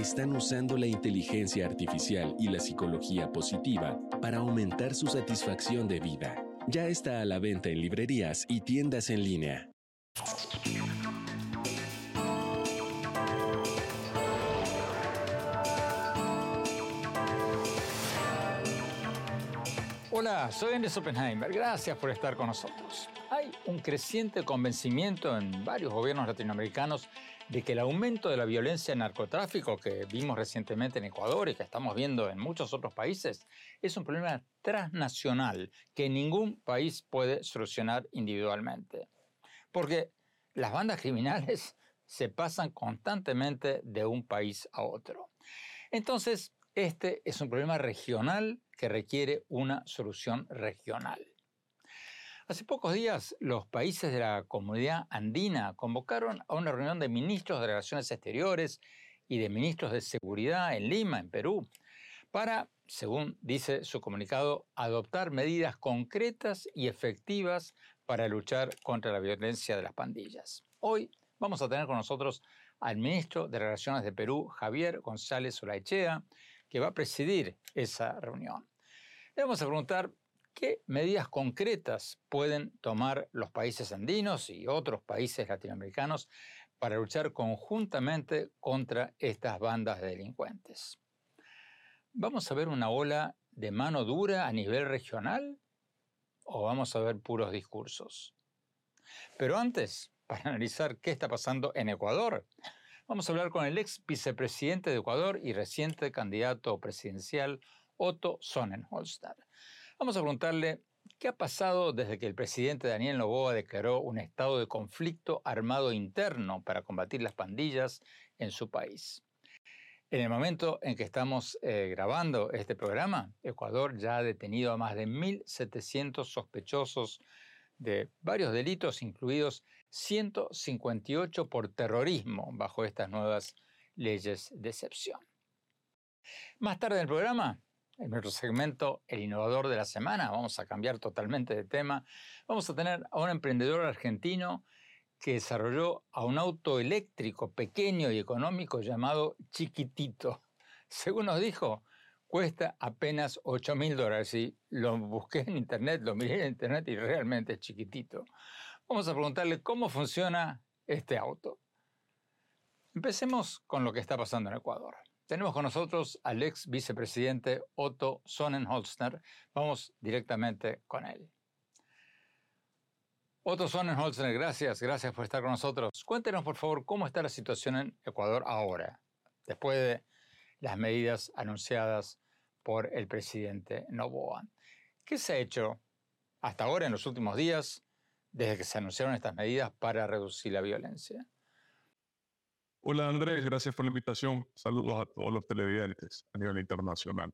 están usando la inteligencia artificial y la psicología positiva para aumentar su satisfacción de vida. Ya está a la venta en librerías y tiendas en línea. Hola, soy Andrés Oppenheimer. Gracias por estar con nosotros. Hay un creciente convencimiento en varios gobiernos latinoamericanos de que el aumento de la violencia en narcotráfico que vimos recientemente en Ecuador y que estamos viendo en muchos otros países es un problema transnacional que ningún país puede solucionar individualmente. Porque las bandas criminales se pasan constantemente de un país a otro. Entonces, este es un problema regional que requiere una solución regional. Hace pocos días, los países de la comunidad andina convocaron a una reunión de ministros de Relaciones Exteriores y de ministros de Seguridad en Lima, en Perú, para, según dice su comunicado, adoptar medidas concretas y efectivas para luchar contra la violencia de las pandillas. Hoy vamos a tener con nosotros al ministro de Relaciones de Perú, Javier González Olaechea, que va a presidir esa reunión. Le vamos a preguntar qué medidas concretas pueden tomar los países andinos y otros países latinoamericanos para luchar conjuntamente contra estas bandas de delincuentes. ¿Vamos a ver una ola de mano dura a nivel regional o vamos a ver puros discursos? Pero antes, para analizar qué está pasando en Ecuador, Vamos a hablar con el ex vicepresidente de Ecuador y reciente candidato presidencial, Otto Sonnenholster. Vamos a preguntarle qué ha pasado desde que el presidente Daniel Noboa declaró un estado de conflicto armado interno para combatir las pandillas en su país. En el momento en que estamos eh, grabando este programa, Ecuador ya ha detenido a más de 1.700 sospechosos de varios delitos, incluidos 158 por terrorismo bajo estas nuevas leyes de excepción. Más tarde en el programa, en nuestro segmento El innovador de la semana, vamos a cambiar totalmente de tema, vamos a tener a un emprendedor argentino que desarrolló a un auto eléctrico pequeño y económico llamado Chiquitito. Según nos dijo, cuesta apenas 8 mil dólares. Y lo busqué en internet, lo miré en internet y realmente es chiquitito. Vamos a preguntarle cómo funciona este auto. Empecemos con lo que está pasando en Ecuador. Tenemos con nosotros al ex vicepresidente Otto Sonnenholzner. Vamos directamente con él. Otto Sonnenholzner, gracias, gracias por estar con nosotros. Cuéntenos, por favor, cómo está la situación en Ecuador ahora, después de las medidas anunciadas por el presidente Novoa. ¿Qué se ha hecho hasta ahora en los últimos días, desde que se anunciaron estas medidas para reducir la violencia? Hola Andrés, gracias por la invitación. Saludos a todos los televidentes a nivel internacional.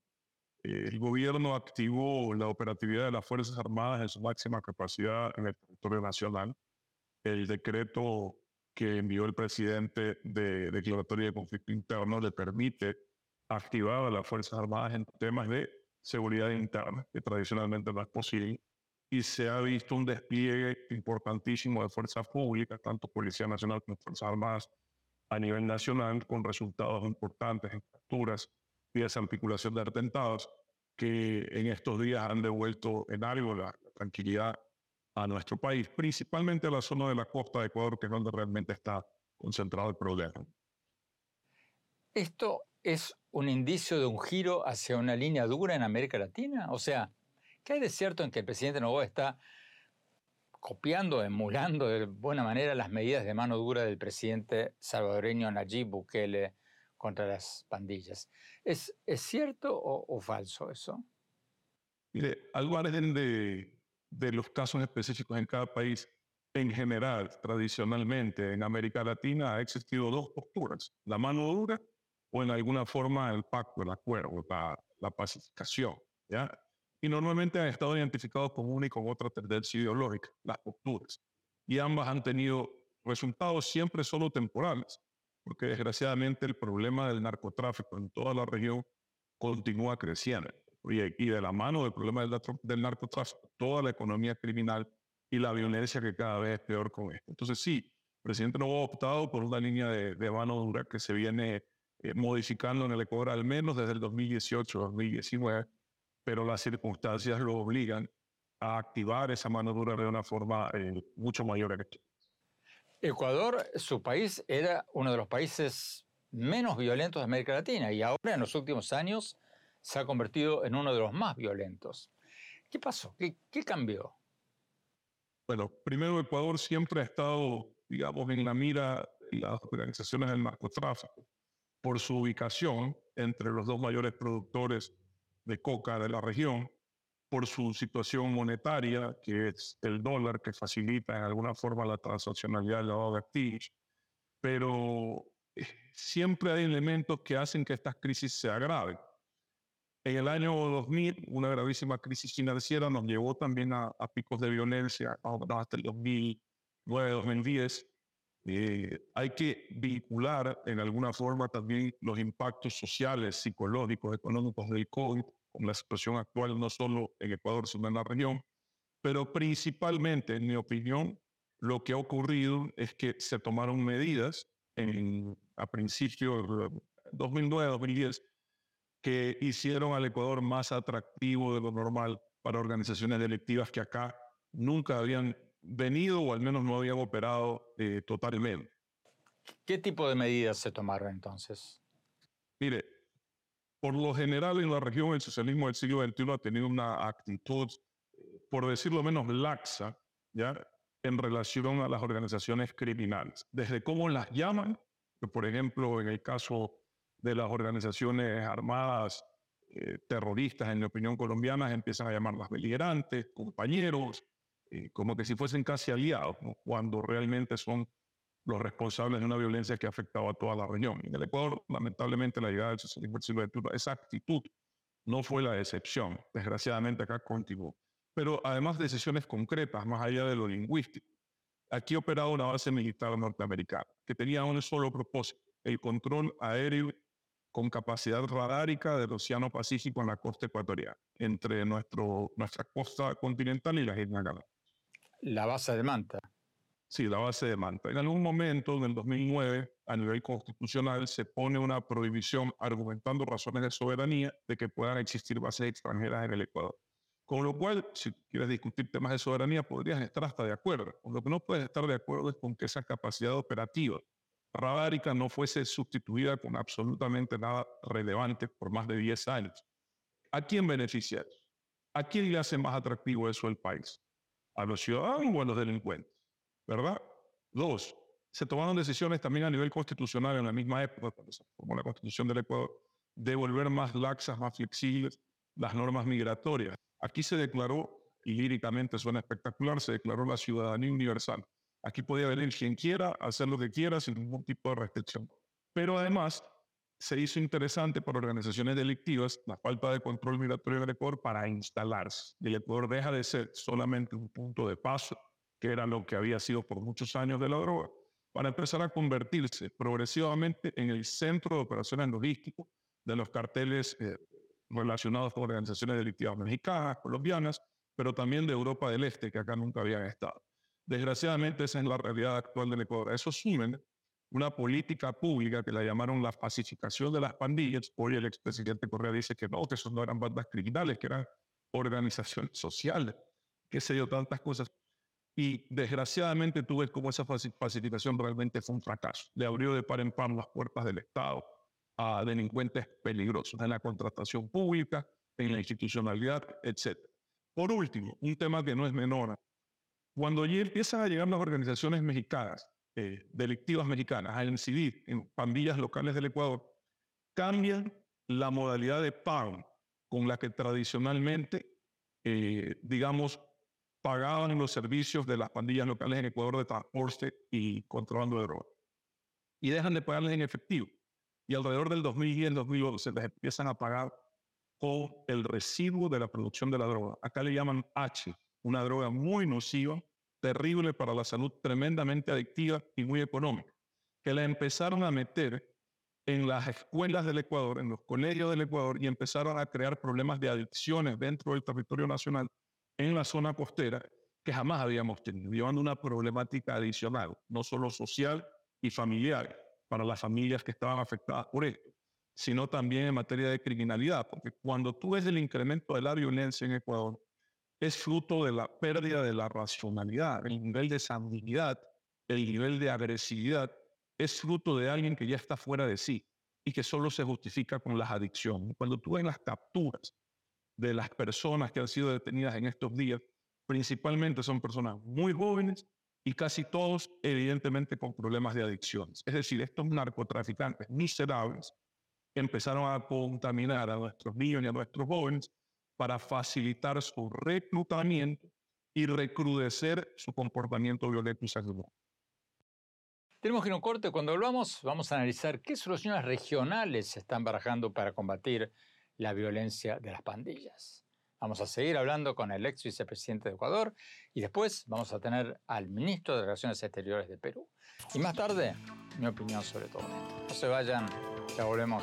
Eh, el gobierno activó la operatividad de las Fuerzas Armadas en su máxima capacidad en el territorio nacional. El decreto que envió el presidente de declaratoria de conflicto interno le permite activar a las Fuerzas Armadas en temas de seguridad interna, que tradicionalmente no es posible, y se ha visto un despliegue importantísimo de fuerzas públicas, tanto Policía Nacional como Fuerzas Armadas a nivel nacional, con resultados importantes en capturas y desarticulación de atentados, que en estos días han devuelto en algo la, la tranquilidad a nuestro país, principalmente a la zona de la costa de Ecuador, que es donde realmente está concentrado el problema. ¿Esto es un indicio de un giro hacia una línea dura en América Latina? O sea, ¿qué hay de cierto en que el presidente Novoa está copiando, emulando de buena manera las medidas de mano dura del presidente salvadoreño Nayib Bukele contra las pandillas? ¿Es, es cierto o, o falso eso? Mire, al margen de, de los casos específicos en cada país, en general, tradicionalmente en América Latina ha existido dos posturas, la mano dura o en alguna forma el pacto, el acuerdo, la, la pacificación. ¿ya? Y normalmente han estado identificados con una y con otra tendencia ideológica, las posturas. Y ambas han tenido resultados siempre solo temporales, porque desgraciadamente el problema del narcotráfico en toda la región continúa creciendo. Y de la mano del problema del, del narcotráfico, toda la economía criminal y la violencia que cada vez es peor con esto. Entonces sí, el presidente no ha optado por una línea de, de mano dura que se viene eh, modificando en el Ecuador al menos desde el 2018-2019, pero las circunstancias lo obligan a activar esa mano dura de una forma eh, mucho mayor. Ecuador, su país, era uno de los países menos violentos de América Latina y ahora en los últimos años se ha convertido en uno de los más violentos. ¿Qué pasó? ¿Qué, qué cambió? Bueno, primero Ecuador siempre ha estado, digamos, en la mira de las organizaciones del narcotráfico por su ubicación entre los dos mayores productores de coca de la región, por su situación monetaria, que es el dólar, que facilita en alguna forma la transaccionalidad del lavado de activos, pero eh, siempre hay elementos que hacen que estas crisis se agraven. En el año 2000, una gravísima crisis financiera nos llevó también a, a picos de violencia hasta el 2009-2010 eh, hay que vincular en alguna forma también los impactos sociales, psicológicos, económicos del COVID con la situación actual, no solo en Ecuador, sino en la región. Pero principalmente, en mi opinión, lo que ha ocurrido es que se tomaron medidas a principios de 2009-2010 que hicieron al Ecuador más atractivo de lo normal para organizaciones delictivas que acá nunca habían venido o al menos no habían operado eh, totalmente. ¿Qué tipo de medidas se tomaron entonces? Mire, por lo general en la región el socialismo del siglo XXI ha tenido una actitud, por decirlo menos, laxa, ¿ya? en relación a las organizaciones criminales. Desde cómo las llaman, que por ejemplo en el caso de las organizaciones armadas eh, terroristas, en mi opinión colombianas, empiezan a llamarlas beligerantes, compañeros, eh, como que si fuesen casi aliados, cuando realmente son los responsables de una violencia que ha afectado a toda la región. En el Ecuador, lamentablemente, la llegada del socialismo del siglo esa actitud no fue la excepción. Desgraciadamente, acá continuó. Pero además de decisiones concretas, más allá de lo lingüístico, aquí operaba una base militar norteamericana que tenía un solo propósito, el control aéreo con capacidad radárica del Océano Pacífico en la costa ecuatoriana, entre nuestro, nuestra costa continental y las Islas Galápagos. La base de Manta. Sí, la base de Manta. En algún momento, en el 2009, a nivel constitucional, se pone una prohibición argumentando razones de soberanía de que puedan existir bases extranjeras en el Ecuador. Con lo cual, si quieres discutir temas de soberanía, podrías estar hasta de acuerdo. Lo que no puedes estar de acuerdo es con que esa capacidad operativa radárica no fuese sustituida con absolutamente nada relevante por más de 10 años. ¿A quién beneficia eso? ¿A quién le hace más atractivo eso el país? A los ciudadanos o a los delincuentes, ¿verdad? Dos, se tomaron decisiones también a nivel constitucional en la misma época, cuando se formó la constitución del Ecuador, de volver más laxas, más flexibles las normas migratorias. Aquí se declaró, y líricamente suena espectacular, se declaró la ciudadanía universal. Aquí podía venir quien quiera, hacer lo que quiera sin ningún tipo de restricción. Pero además se hizo interesante para organizaciones delictivas la falta de control migratorio en el Ecuador para instalarse. El Ecuador deja de ser solamente un punto de paso, que era lo que había sido por muchos años de la droga, para empezar a convertirse progresivamente en el centro de operaciones logísticas de los carteles eh, relacionados con organizaciones delictivas mexicanas, colombianas, pero también de Europa del Este, que acá nunca habían estado. Desgraciadamente, esa es la realidad actual del Ecuador. Eso sumen una política pública que la llamaron la pacificación de las pandillas. Hoy el expresidente Correa dice que no, que eso no eran bandas criminales, que eran organizaciones sociales, qué sé yo, tantas cosas. Y desgraciadamente tú ves cómo esa pacificación realmente fue un fracaso. Le abrió de par en par las puertas del Estado a delincuentes peligrosos en la contratación pública, en la institucionalidad, etc. Por último, un tema que no es menor. Cuando ya empiezan a llegar las organizaciones mexicanas, eh, delictivas mexicanas, a incidir en pandillas locales del Ecuador, cambian la modalidad de pago con la que tradicionalmente, eh, digamos, pagaban los servicios de las pandillas locales en Ecuador de transporte y contrabando de droga. Y dejan de pagarles en efectivo. Y alrededor del 2010-2011 les empiezan a pagar con el residuo de la producción de la droga. Acá le llaman H, una droga muy nociva, terrible para la salud, tremendamente adictiva y muy económica, que la empezaron a meter en las escuelas del Ecuador, en los colegios del Ecuador, y empezaron a crear problemas de adicciones dentro del territorio nacional en la zona costera que jamás habíamos tenido, llevando una problemática adicional, no solo social y familiar, para las familias que estaban afectadas por esto, sino también en materia de criminalidad, porque cuando tú ves el incremento de la violencia en Ecuador, es fruto de la pérdida de la racionalidad, el nivel de sanguinidad, el nivel de agresividad, es fruto de alguien que ya está fuera de sí y que solo se justifica con las adicciones. Cuando tú ves las capturas de las personas que han sido detenidas en estos días, principalmente son personas muy jóvenes y casi todos evidentemente con problemas de adicciones. Es decir, estos narcotraficantes miserables empezaron a contaminar a nuestros niños y a nuestros jóvenes para facilitar su reclutamiento y recrudecer su comportamiento violento y sanguinario. Tenemos que ir a un corte. Cuando volvamos, vamos a analizar qué soluciones regionales se están barajando para combatir la violencia de las pandillas. Vamos a seguir hablando con el ex vicepresidente de Ecuador y después vamos a tener al ministro de Relaciones Exteriores de Perú. Y más tarde, mi opinión sobre todo esto. No se vayan, ya volvemos.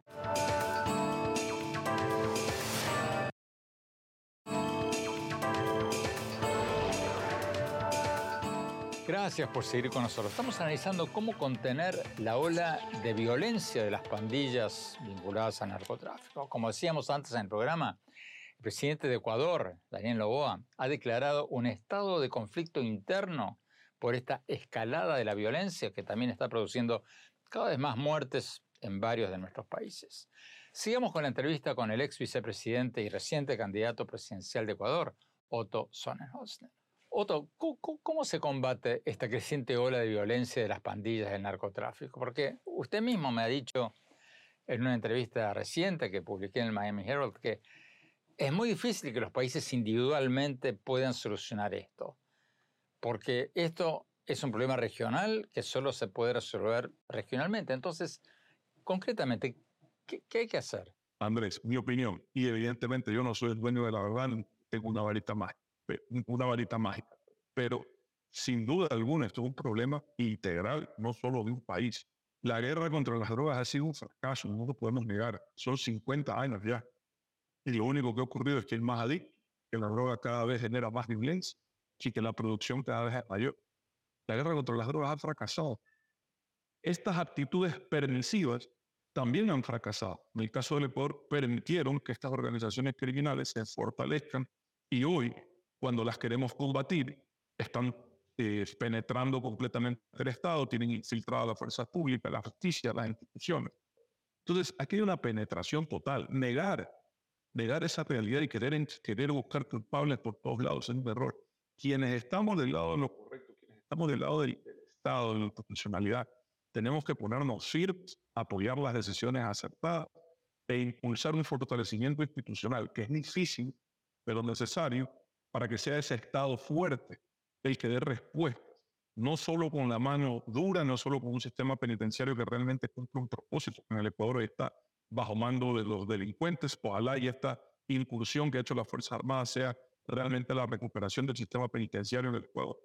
Gracias por seguir con nosotros. Estamos analizando cómo contener la ola de violencia de las pandillas vinculadas al narcotráfico. Como decíamos antes en el programa, el presidente de Ecuador, Daniel Loboa, ha declarado un estado de conflicto interno por esta escalada de la violencia que también está produciendo cada vez más muertes en varios de nuestros países. Sigamos con la entrevista con el ex vicepresidente y reciente candidato presidencial de Ecuador, Otto Sonnenhosner. Otto, ¿cómo se combate esta creciente ola de violencia de las pandillas del narcotráfico? Porque usted mismo me ha dicho en una entrevista reciente que publiqué en el Miami Herald que es muy difícil que los países individualmente puedan solucionar esto, porque esto es un problema regional que solo se puede resolver regionalmente. Entonces, concretamente, ¿qué, qué hay que hacer? Andrés, mi opinión, y evidentemente yo no soy el dueño de la verdad, tengo una varita más una varita mágica. Pero sin duda alguna esto es un problema integral, no solo de un país. La guerra contra las drogas ha sido un fracaso, no lo podemos negar. Son 50 años ya. Y lo único que ha ocurrido es que el más adicto, que la droga cada vez genera más violencia y que la producción cada vez es mayor. La guerra contra las drogas ha fracasado. Estas actitudes permisivas también han fracasado. En el caso del Ecuador, permitieron que estas organizaciones criminales se fortalezcan y hoy, cuando las queremos combatir, están eh, penetrando completamente el Estado, tienen infiltrado a las fuerzas públicas, la justicia, las instituciones. Entonces, aquí hay una penetración total. Negar, negar esa realidad y querer, querer buscar culpables por todos lados es un error. Quienes estamos del lado de lo correcto, quienes estamos del lado del, Estado, de la profesionalidad, tenemos que ponernos firmes, apoyar las decisiones aceptadas e impulsar un fortalecimiento institucional que es difícil, pero necesario para que sea ese Estado fuerte el que dé respuestas, no solo con la mano dura, no solo con un sistema penitenciario que realmente cumple un propósito. En el Ecuador está bajo mando de los delincuentes, ojalá y esta incursión que ha hecho las Fuerzas Armadas sea realmente la recuperación del sistema penitenciario en el Ecuador,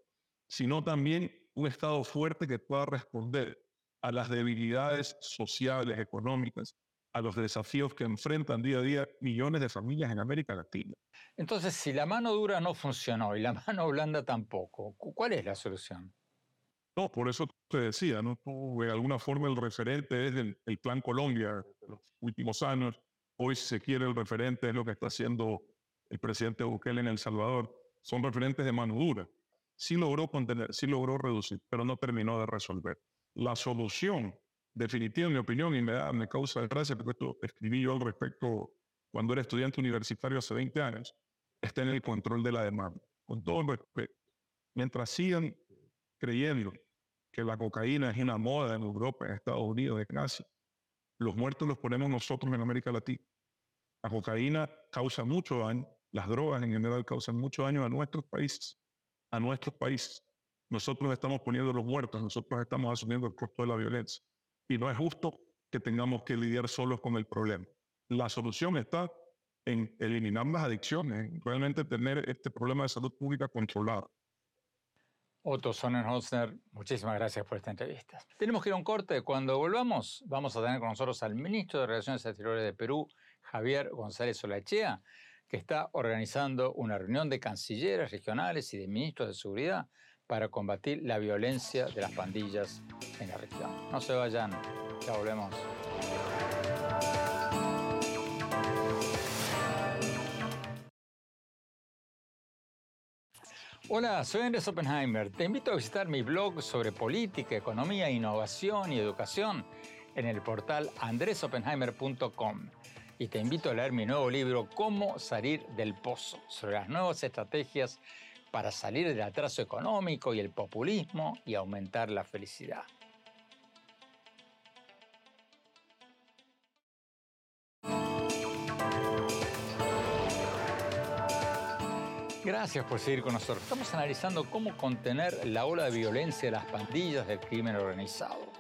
sino también un Estado fuerte que pueda responder a las debilidades sociales, económicas, a los desafíos que enfrentan día a día millones de familias en América Latina. Entonces, si la mano dura no funcionó y la mano blanda tampoco, ¿cuál es la solución? No, por eso te decía, ¿no? de alguna forma el referente es el, Plan Colombia de los últimos años. Hoy, si se quiere, el referente es lo que está haciendo el presidente Bukele en El Salvador. Son referentes de mano dura. Sí logró contener, sí logró reducir, pero no terminó de resolver. La solución definitiva, en mi opinión, y me, da, me causa gracia, porque esto escribí yo al respecto cuando era estudiante universitario hace 20 años, está en el control de la demanda. Con todo el respeto. Mientras sigan creyendo que la cocaína es una moda en Europa, en Estados Unidos, en Asia, los muertos los ponemos nosotros en América Latina. La cocaína causa mucho daño, las drogas en general causan mucho daño a nuestros países, a nuestros países. Nosotros estamos poniendo los muertos, nosotros estamos asumiendo el costo de la violencia. Y no es justo que tengamos que lidiar solos con el problema. La solución está en eliminar las adicciones, en realmente tener este problema de salud pública controlado. Otto Sonnenholzner, muchísimas gracias por esta entrevista. Tenemos que ir a un corte. Cuando volvamos, vamos a tener con nosotros al ministro de Relaciones Exteriores de Perú, Javier González Olachea, que está organizando una reunión de cancilleres regionales y de ministros de seguridad para combatir la violencia de las pandillas en la región. No se vayan, ya volvemos. Hola, soy Andrés Oppenheimer. Te invito a visitar mi blog sobre política, economía, innovación y educación en el portal andresoppenheimer.com. Y te invito a leer mi nuevo libro Cómo salir del pozo, sobre las nuevas estrategias para salir del atraso económico y el populismo y aumentar la felicidad. Gracias por seguir con nosotros. Estamos analizando cómo contener la ola de violencia de las pandillas del crimen organizado.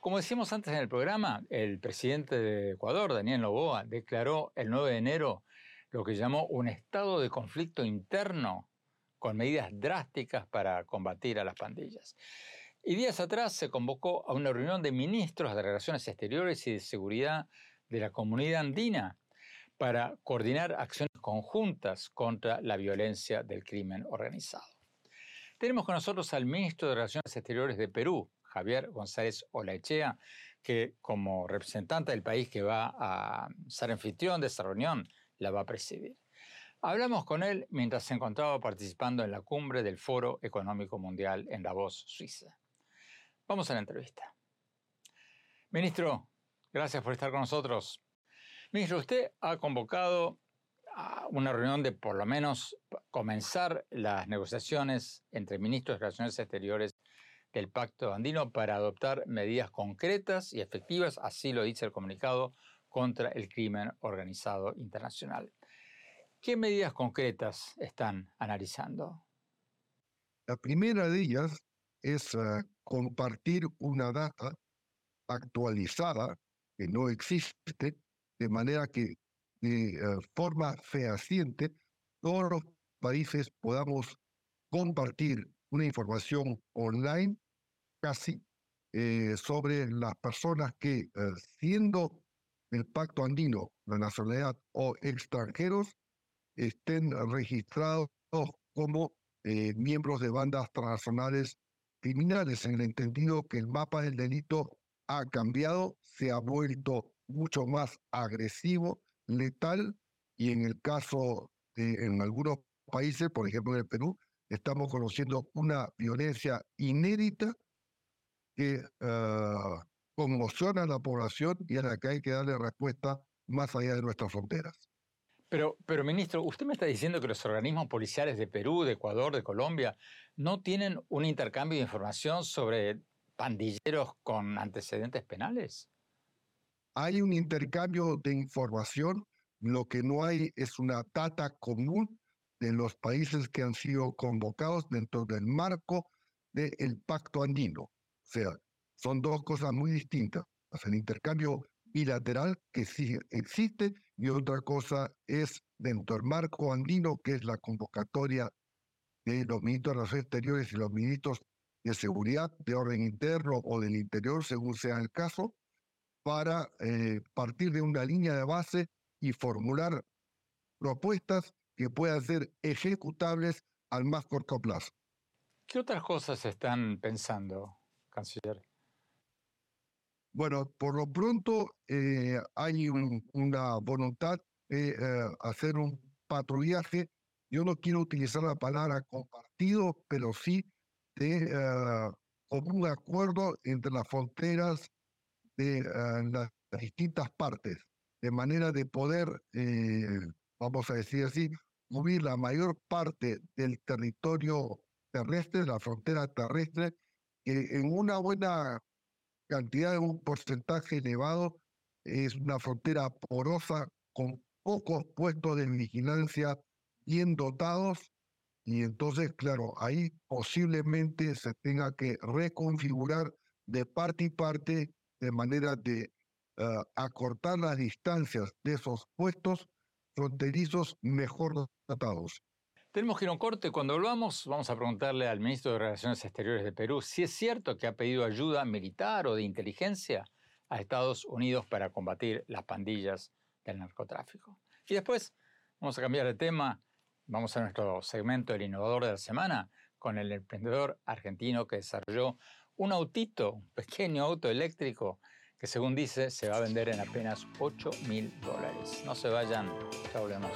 Como decíamos antes en el programa, el presidente de Ecuador, Daniel Noboa, declaró el 9 de enero lo que llamó un estado de conflicto interno con medidas drásticas para combatir a las pandillas. Y días atrás se convocó a una reunión de ministros de Relaciones Exteriores y de Seguridad de la Comunidad Andina para coordinar acciones conjuntas contra la violencia del crimen organizado. Tenemos con nosotros al ministro de Relaciones Exteriores de Perú, Javier González Olaechea, que como representante del país que va a ser anfitrión de esta reunión, la va a presidir. Hablamos con él mientras se encontraba participando en la cumbre del Foro Económico Mundial en Davos, Suiza. Vamos a la entrevista. Ministro, gracias por estar con nosotros. Ministro, usted ha convocado a una reunión de por lo menos comenzar las negociaciones entre ministros de Relaciones Exteriores del Pacto Andino para adoptar medidas concretas y efectivas, así lo dice el comunicado, contra el crimen organizado internacional. ¿Qué medidas concretas están analizando? La primera de ellas es eh, compartir una data actualizada que no existe de manera que de eh, forma fehaciente todos los países podamos compartir una información online casi eh, sobre las personas que, eh, siendo el pacto andino, la nacionalidad o extranjeros, estén registrados como miembros de bandas transnacionales criminales, en el entendido que el mapa del delito ha cambiado, se ha vuelto mucho más agresivo, letal, y en el caso de en algunos países, por ejemplo en el Perú, estamos conociendo una violencia inédita que ah, conmociona a la población y a la que hay que darle respuesta más allá de nuestras fronteras. Pero, pero, ministro, usted me está diciendo que los organismos policiales de Perú, de Ecuador, de Colombia, no tienen un intercambio de información sobre pandilleros con antecedentes penales. Hay un intercambio de información, lo que no hay es una data común de los países que han sido convocados dentro del marco del pacto andino. O sea, son dos cosas muy distintas. el intercambio bilateral que sí existe y otra cosa es dentro del marco andino, que es la convocatoria de los ministros de Relaciones Exteriores y los ministros de Seguridad, de Orden Interno o del Interior, según sea el caso, para eh, partir de una línea de base y formular propuestas que puedan ser ejecutables al más corto plazo. ¿Qué otras cosas están pensando, canciller? Bueno, por lo pronto eh, hay una voluntad de eh, hacer un patrullaje. Yo no quiero utilizar la palabra compartido, pero sí de uh, un acuerdo entre las fronteras de las distintas partes, de manera de poder, vamos a decir así, cubrir la mayor parte del territorio terrestre, la frontera terrestre, en una buena cantidad de un porcentaje elevado, es una frontera porosa con pocos puestos de vigilancia bien dotados y entonces, claro, ahí posiblemente se tenga que reconfigurar de parte y parte de manera de ah, acortar las distancias de esos puestos fronterizos mejor dotados. Tenemos que ir a un corte. Cuando volvamos, vamos a preguntarle al ministro de Relaciones Exteriores de Perú si es cierto que ha pedido ayuda militar o de inteligencia a Estados Unidos para combatir las pandillas del narcotráfico. Y después vamos a cambiar de tema. Vamos a nuestro segmento El Innovador de la Semana con el emprendedor argentino que desarrolló un autito, un pequeño auto eléctrico que según dice se va a vender en apenas 8 mil dólares. No se vayan, ya volvemos.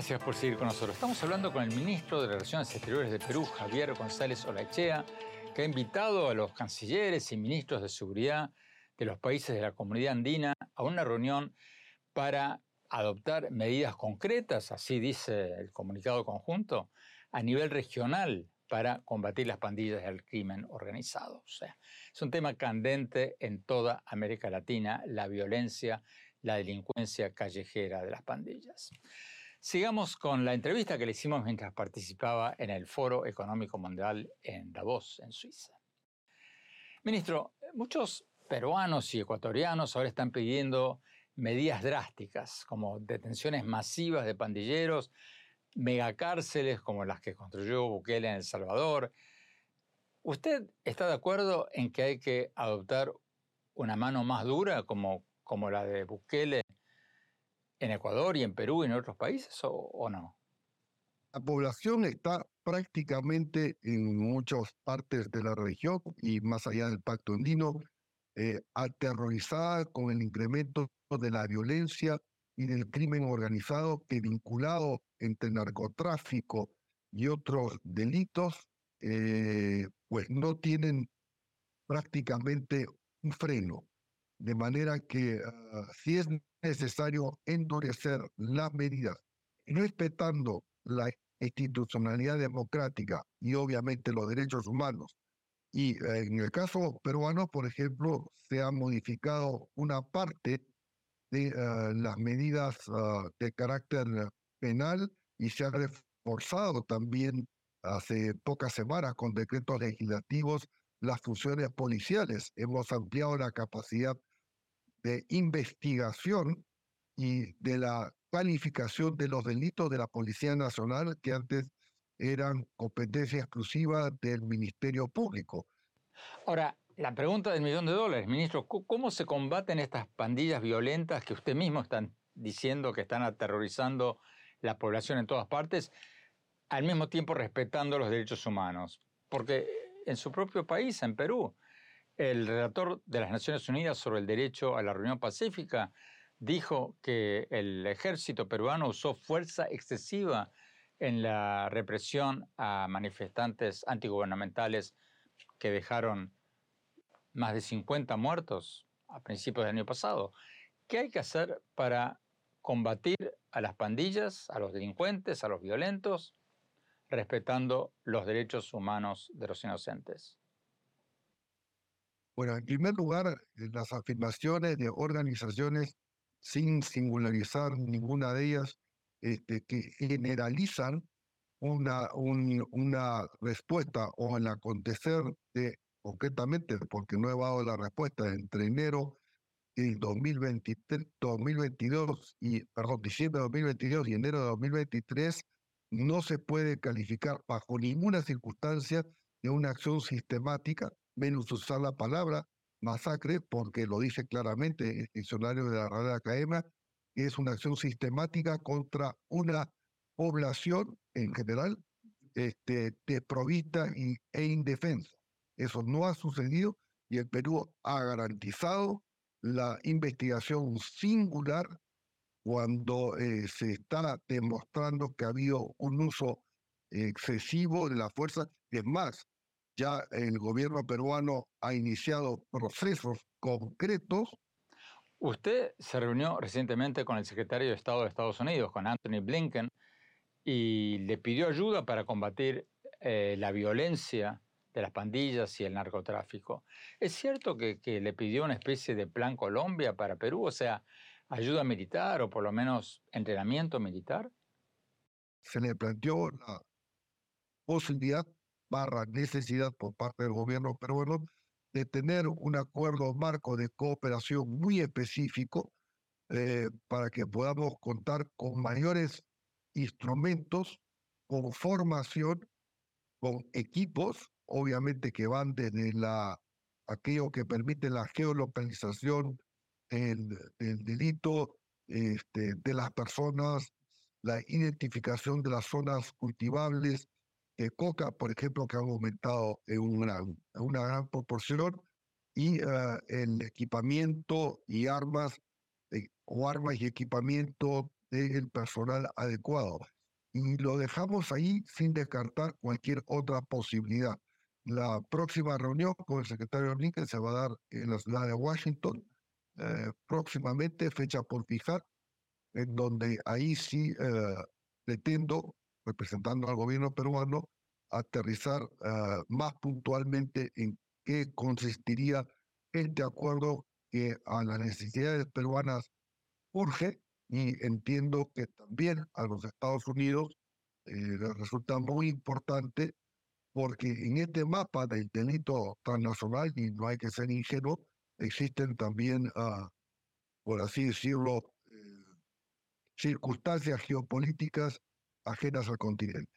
Gracias por seguir con nosotros. Estamos hablando con el ministro de Relaciones Exteriores de Perú, Javier González Olachea, que ha invitado a los cancilleres y ministros de seguridad de los países de la comunidad andina a una reunión para adoptar medidas concretas, así dice el comunicado conjunto, a nivel regional para combatir las pandillas del crimen organizado. O sea, es un tema candente en toda América Latina, la violencia, la delincuencia callejera de las pandillas. Sigamos con la entrevista que le hicimos mientras participaba en el Foro Económico Mundial en Davos, en Suiza. Ministro, muchos peruanos y ecuatorianos ahora están pidiendo medidas drásticas, como detenciones masivas de pandilleros, megacárceles como las que construyó Bukele en El Salvador. ¿Usted está de acuerdo en que hay que adoptar una mano más dura como, como la de Bukele en Ecuador y en Perú y en otros países o, no? La población está prácticamente en muchas partes de la región y más allá del pacto andino, eh, aterrorizada con el incremento de la violencia y del crimen organizado que vinculado entre narcotráfico y otros delitos, eh, pues no tienen prácticamente un freno. De manera que ah, si es necesario endurecer las medidas, respetando la institucionalidad democrática y obviamente los derechos humanos. Y eh, en el caso peruano, por ejemplo, se ha modificado una parte de eh, las medidas ah, de carácter penal y se ha reforzado también hace pocas semanas con decretos legislativos las funciones policiales. Hemos ampliado la capacidad de investigación y de la calificación de los delitos de la Policía Nacional que antes eran competencia exclusiva del Ministerio Público. Ahora, La pregunta del millón de dólares, ministro, ¿cómo se combaten estas pandillas violentas que usted mismo están diciendo que están aterrorizando la población en todas partes, al mismo tiempo respetando los derechos humanos? Porque en su propio país, en Perú, el relator de las Naciones Unidas sobre el derecho a la reunión pacífica dijo que el ejército peruano usó fuerza excesiva en la represión a manifestantes antigubernamentales que dejaron más de 50 muertos a principios del año pasado. ¿Qué hay que hacer para combatir a las pandillas, a los delincuentes, a los violentos, respetando los derechos humanos de los inocentes? Bueno, en primer lugar, las afirmaciones de organizaciones sin singularizar ninguna de ellas, este, que generalizan una, una respuesta o el acontecer de, concretamente, porque no he dado la respuesta, entre enero y 2023, 2022 y, perdón, diciembre de 2022 y enero de 2023, no se puede calificar bajo ninguna circunstancia de una acción sistemática menos usar la palabra masacre, porque lo dice claramente el diccionario de la Real Academia, es una acción sistemática contra una población en general este, desprovista e indefensa. Eso no ha sucedido y el Perú ha garantizado la investigación singular cuando eh, se está demostrando que ha habido un uso excesivo de la fuerza. Es más, ya el gobierno peruano ha iniciado procesos concretos. Usted se reunió recientemente con el secretario de Estado de Estados Unidos, con Anthony Blinken, y le pidió ayuda para combatir eh, la violencia de las pandillas y el narcotráfico. ¿Es cierto que, que, le pidió una especie de plan Colombia para Perú, o sea, ayuda militar o por lo menos entrenamiento militar? Se le planteó la posibilidad barra necesidad por parte del gobierno peruano de tener un acuerdo marco de cooperación muy específico eh, para que podamos contar con mayores instrumentos, con formación, con equipos, obviamente que van desde la, aquello que permite la geolocalización del, del delito este, de las personas, la identificación de las zonas cultivables, coca, por ejemplo, que ha aumentado en una, una gran proporción, y ah, el equipamiento y armas, eh, o armas y equipamiento del personal adecuado. Y lo dejamos ahí sin descartar cualquier otra posibilidad. La próxima reunión con el secretario Blinken se va a dar en la ciudad de Washington, eh, próximamente, fecha por fijar, en donde ahí sí eh, pretendo representando al gobierno peruano, aterrizar ah, más puntualmente en qué consistiría este acuerdo que a las necesidades peruanas urge y entiendo que también a los Estados Unidos eh, les resulta muy importante porque en este mapa del delito transnacional, y no hay que ser ingenuo, existen también, uh, por así decirlo, eh, circunstancias geopolíticas ajenas al continente.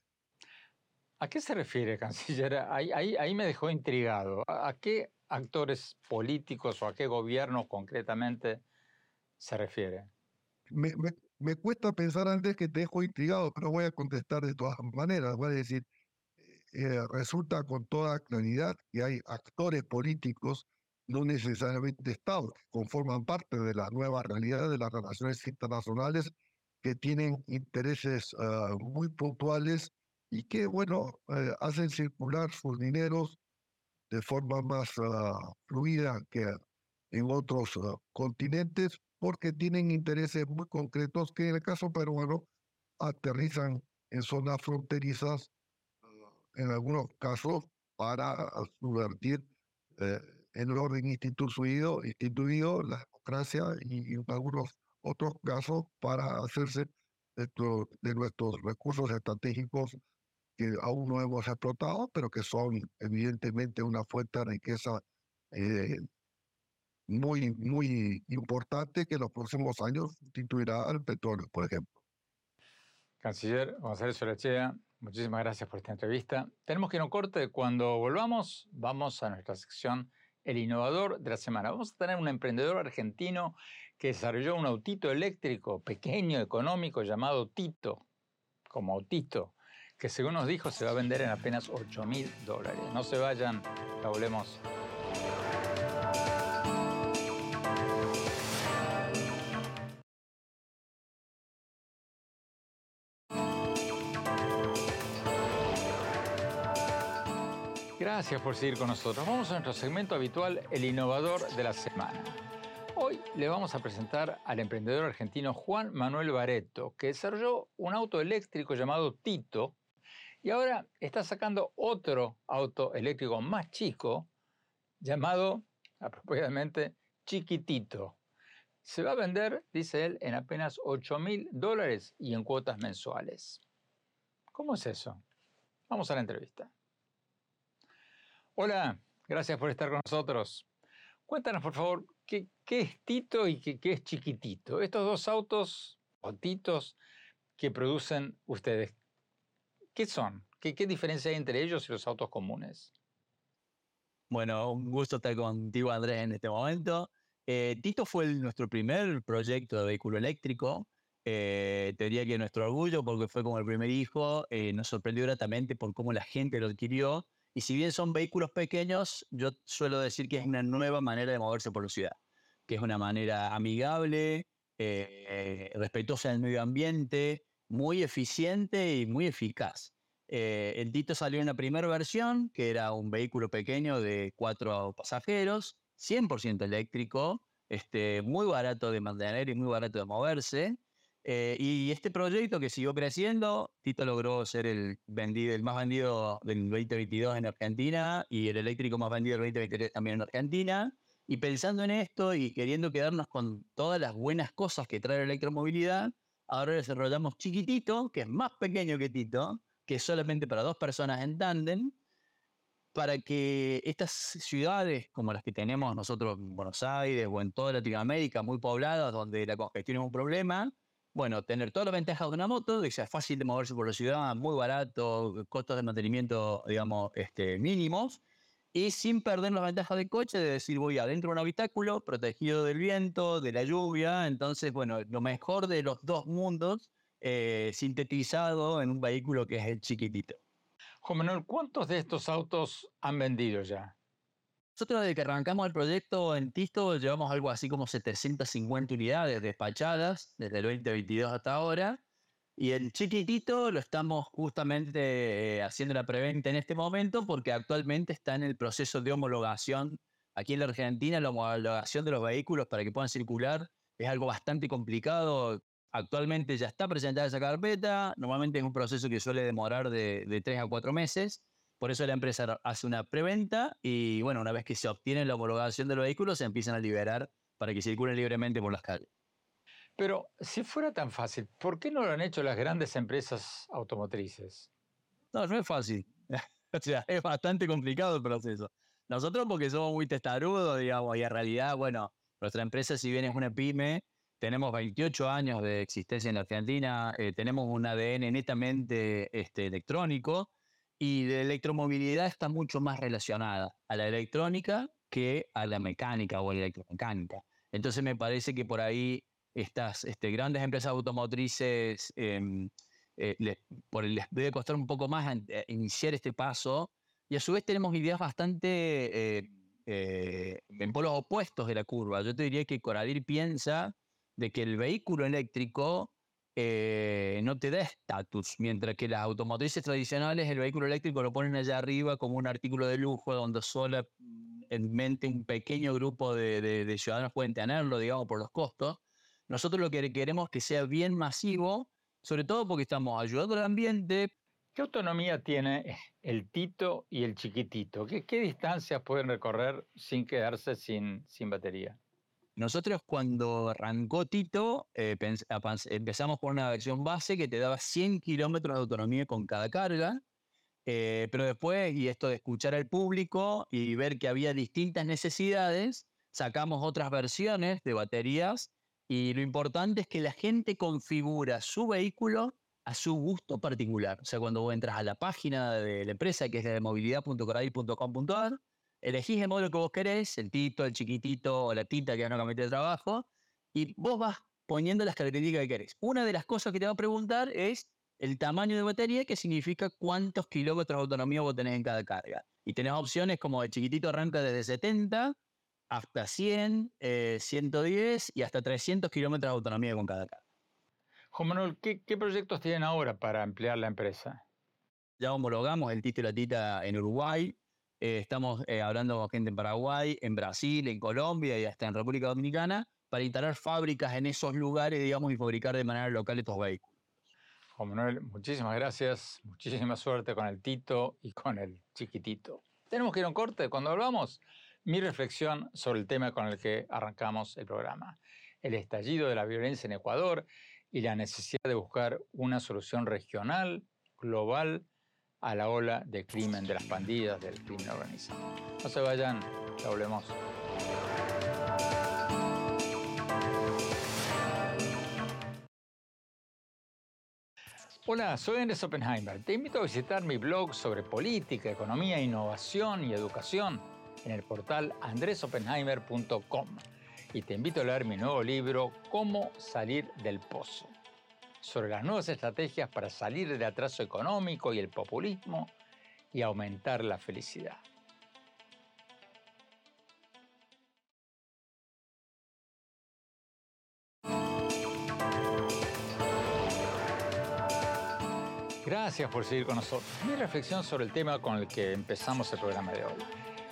¿A qué se refiere, canciller? Ahí, ahí, me dejó intrigado. ¿A, qué actores políticos o a qué gobiernos concretamente se refiere? Me, me, cuesta pensar antes que te dejo intrigado, pero voy a contestar de todas maneras. Voy a decir, eh, resulta con toda claridad que hay actores políticos, no necesariamente Estados, que conforman parte de la nueva realidad de las relaciones internacionales que tienen intereses ah, muy puntuales y que, bueno, eh, hacen circular sus dineros de forma más ah, fluida que en otros ah, continentes porque tienen intereses muy concretos que en el caso peruano aterrizan en zonas fronterizas, en algunos casos para subvertir eh, el orden instituido, instituido, la democracia y en algunos otros casos para hacerse de, nuestros recursos estratégicos que aún no hemos explotado, pero que son evidentemente una fuente de riqueza eh, muy, muy importante que en los próximos años sustituirá al petróleo, por ejemplo. Canciller González Solachea, muchísimas gracias por esta entrevista. Tenemos que ir a un corte. Cuando volvamos, vamos a nuestra sección el innovador de la semana. Vamos a tener un emprendedor argentino que desarrolló un autito eléctrico pequeño, económico, llamado Tito, como autito, que según nos dijo se va a vender en apenas 8 mil dólares. No se vayan, la volvemos. Gracias por seguir con nosotros. Vamos a nuestro segmento habitual, el innovador de la semana. Hoy le vamos a presentar al emprendedor argentino Juan Manuel Bareto, que desarrolló un auto eléctrico llamado Tito y ahora está sacando otro auto eléctrico más chico llamado, apropiadamente, Chiquitito. Se va a vender, dice él, en apenas 8 mil dólares y en cuotas mensuales. ¿Cómo es eso? Vamos a la entrevista. Hola, gracias por estar con nosotros. Cuéntanos, por favor, ¿qué, es Tito y qué, es Chiquitito? Estos dos autos o Titos que producen ustedes, ¿qué son? ¿Qué, diferencia hay entre ellos y los autos comunes? Bueno, un gusto estar contigo, Andrés, en este momento. Eh, Tito fue nuestro primer proyecto de vehículo eléctrico. Eh, te diría que nuestro orgullo, porque fue como el primer hijo, eh, nos sorprendió gratamente por cómo la gente lo adquirió y si bien son vehículos pequeños, yo suelo decir que es una nueva manera de moverse por la ciudad, que es una manera amigable, eh, respetuosa del medio ambiente, muy eficiente y muy eficaz. Eh, el Tito salió en la primera versión, que era un vehículo pequeño de cuatro pasajeros, 100% eléctrico, este, muy barato de mantener y muy barato de moverse. Eh, y este proyecto que siguió creciendo, Tito logró ser el, vendido, el más vendido del 2022 en Argentina y el eléctrico más vendido del 2023 también en Argentina. Y pensando en esto y queriendo quedarnos con todas las buenas cosas que trae la electromovilidad, ahora desarrollamos Chiquitito, que es más pequeño que Tito, que es solamente para dos personas en tándem, para que estas ciudades como las que tenemos nosotros en Buenos Aires o en toda Latinoamérica, muy pobladas, donde la congestión es un problema, bueno, tener todas las ventajas de una moto, de que sea fácil de moverse por la ciudad, muy barato, costos de mantenimiento, digamos, este, mínimos, y sin perder las ventajas del coche, de decir, voy adentro de un habitáculo, protegido del viento, de la lluvia, entonces, bueno, lo mejor de los dos mundos, eh, sintetizado en un vehículo que es el chiquitito. Juan Manuel, ¿cuántos de estos autos han vendido ya? Nosotros desde que arrancamos el proyecto en Tisto llevamos algo así como 750 unidades despachadas desde el 2022 hasta ahora. Y el chiquitito lo estamos justamente eh, haciendo la preventa en este momento porque actualmente está en el proceso de homologación. Aquí en la Argentina la homologación de los vehículos para que puedan circular es algo bastante complicado. Actualmente ya está presentada esa carpeta. Normalmente es un proceso que suele demorar de, de tres a cuatro meses. Por eso la empresa hace una preventa y bueno, una vez que se obtiene la homologación del vehículo, se empiezan a liberar para que circulen libremente por las calles. Pero si fuera tan fácil, ¿por qué no lo han hecho las grandes empresas automotrices? No, no es fácil. o sea, es bastante complicado el proceso. Nosotros porque somos muy testarudos, digamos, y en realidad, bueno, nuestra empresa, si bien es una pyme, tenemos 28 años de existencia en la Argentina, eh, tenemos un ADN netamente este, electrónico, y la electromovilidad está mucho más relacionada a la electrónica que a la mecánica o a la electromecánica. Entonces me parece que por ahí estas este, grandes empresas automotrices em, eh, les, por, les debe costar un poco más eh, iniciar este paso y a su vez tenemos ideas bastante eh, en polos opuestos de la curva. Yo te diría que Coradir piensa de que el vehículo eléctrico eh, no te da estatus, mientras que las automotrices tradicionales el vehículo eléctrico lo ponen allá arriba como un artículo de lujo donde solamente un pequeño grupo de, ciudadanos pueden tenerlo, digamos, por los costos. Nosotros lo que queremos es que sea bien masivo, sobre todo porque estamos ayudando al ambiente. ¿Qué autonomía tiene el Tito y el Chiquitito? ¿Qué, qué distancias pueden recorrer sin quedarse sin, sin batería? Nosotros cuando arrancó Tito, eh, empezamos por una versión base que te daba 100 kilómetros de autonomía con cada carga, eh, pero después, y esto de escuchar al público y ver que había distintas necesidades, sacamos otras versiones de baterías y lo importante es que la gente configura su vehículo a su gusto particular. O sea, cuando vos entras a la página de la empresa, que es de movilidad.corail.com.ar, elegís el modelo que vos querés, el tito, el chiquitito o la tinta que no cambiar de trabajo, y vos vas poniendo las características que querés. Una de las cosas que te va a preguntar es el tamaño de batería, que significa cuántos kilómetros de autonomía vos tenés en cada carga. Y tenés opciones como el chiquitito arranca desde 70 hasta 100, 110 eh, y hasta 300 kilómetros de autonomía con cada carga. Juan Manuel, ¿qué, proyectos tienen ahora para emplear la empresa? Ya homologamos el Tito y la Tita en Uruguay, eh, estamos eh, hablando con gente en Paraguay, en Brasil, en Colombia y hasta en República Dominicana para instalar fábricas en esos lugares, digamos, y fabricar de manera local estos vehículos. Juan Manuel, muchísimas gracias, muchísima suerte con el Tito y con el chiquitito. Tenemos que ir a un corte. Cuando hablamos, mi reflexión sobre el tema con el que arrancamos el programa, el estallido de la violencia en Ecuador y la necesidad de buscar una solución regional, global, a la ola de crimen de las pandillas, del crimen organizado. No se vayan, ya volvemos. Hola, soy Andrés Oppenheimer. Te invito a visitar mi blog sobre política, economía, innovación y educación en el portal andresoppenheimer.com. Y te invito a leer mi nuevo libro, Cómo salir del pozo, sobre las nuevas estrategias para salir del atraso económico y el populismo y aumentar la felicidad. Gracias por seguir con nosotros. Mi reflexión sobre el tema con el que empezamos el programa de hoy.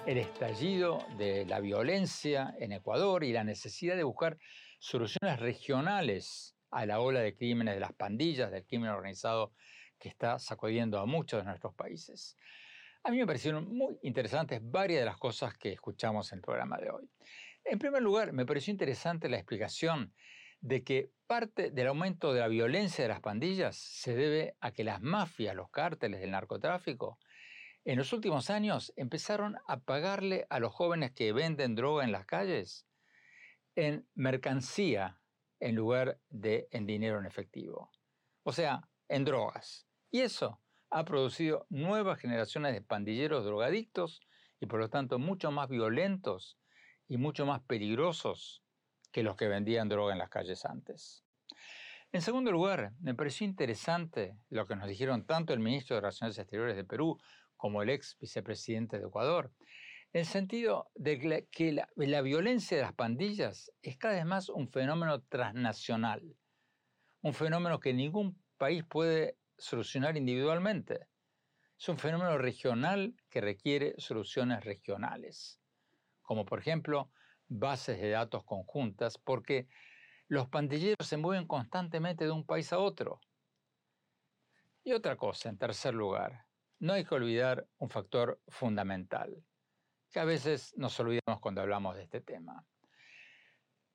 El estallido de la violencia en Ecuador y la necesidad de buscar soluciones regionales a la ola de crímenes de las pandillas, del crimen organizado que está sacudiendo a muchos de nuestros países. A mí me parecieron muy interesantes varias de las cosas que escuchamos en el programa de hoy. En primer lugar, me pareció interesante la explicación de que parte del aumento de la violencia de las pandillas se debe a que las mafias, los cárteles del narcotráfico, en los últimos años empezaron a pagarle a los jóvenes que venden droga en las calles en mercancía en lugar de en dinero en efectivo. O sea, en drogas. Y eso ha producido nuevas generaciones de pandilleros drogadictos y por lo tanto mucho más violentos y mucho más peligrosos que los que vendían droga en las calles antes. En segundo lugar, me pareció interesante lo que nos dijeron tanto el ministro de Relaciones Exteriores de Perú como el ex vicepresidente de Ecuador, en el sentido de que la, la violencia de las pandillas es cada vez más un fenómeno transnacional, un fenómeno que ningún país puede solucionar individualmente. Es un fenómeno regional que requiere soluciones regionales, como por ejemplo bases de datos conjuntas, porque los pandilleros se mueven constantemente de un país a otro. Y otra cosa, en tercer lugar, no hay que olvidar un factor fundamental, que a veces nos olvidamos cuando hablamos de este tema.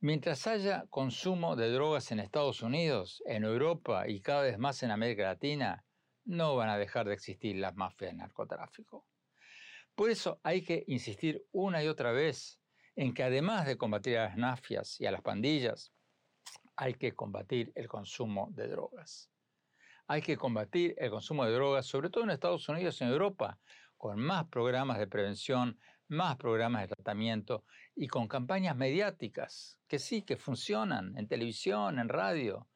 Mientras haya consumo de drogas en Estados Unidos, en Europa y cada vez más en América Latina, no van a dejar de existir las mafias de narcotráfico. Por eso hay que insistir una y otra vez en que además de combatir a las mafias y a las pandillas, hay que combatir el consumo de drogas. Hay que combatir el consumo de drogas, sobre todo en Estados Unidos y en Europa, con más programas de prevención, más programas de tratamiento y con campañas mediáticas que sí, que funcionan en televisión, en radio,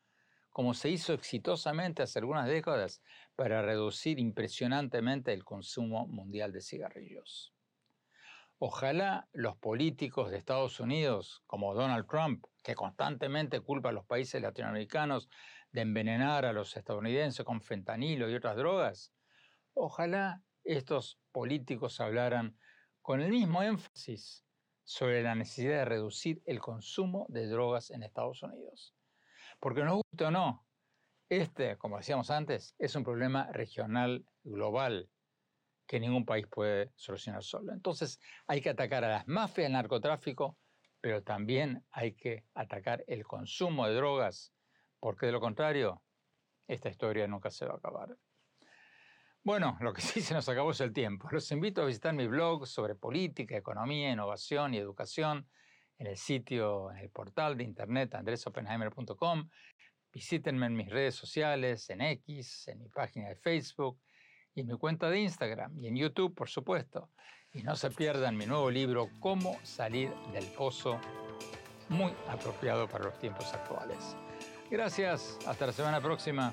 como se hizo exitosamente hace algunas décadas para reducir impresionantemente el consumo mundial de cigarrillos. Ojalá los políticos de Estados Unidos, como Donald Trump, que constantemente culpa a los países latinoamericanos de envenenar a los estadounidenses con fentanilo y otras drogas, ojalá estos políticos hablaran con el mismo énfasis sobre la necesidad de reducir el consumo de drogas en Estados Unidos. Porque nos guste o no, este, como decíamos antes, es un problema regional global que ningún país puede solucionar solo. Entonces hay que atacar a las mafias del narcotráfico, pero también hay que atacar el consumo de drogas, porque de lo contrario, esta historia nunca se va a acabar. Bueno, lo que sí se nos acabó es el tiempo. Los invito a visitar mi blog sobre política, economía, innovación y educación en el sitio, en el portal de internet andresopenheimer.com. Visítenme en mis redes sociales, en X, en mi página de Facebook y mi cuenta de Instagram y en YouTube, por supuesto. Y no se pierdan mi nuevo libro, Cómo salir del pozo, muy apropiado para los tiempos actuales. Gracias, hasta la semana próxima.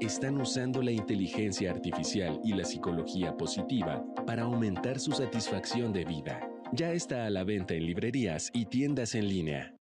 están usando la inteligencia artificial y la psicología positiva para aumentar su satisfacción de vida. Ya está a la venta en librerías y tiendas en línea.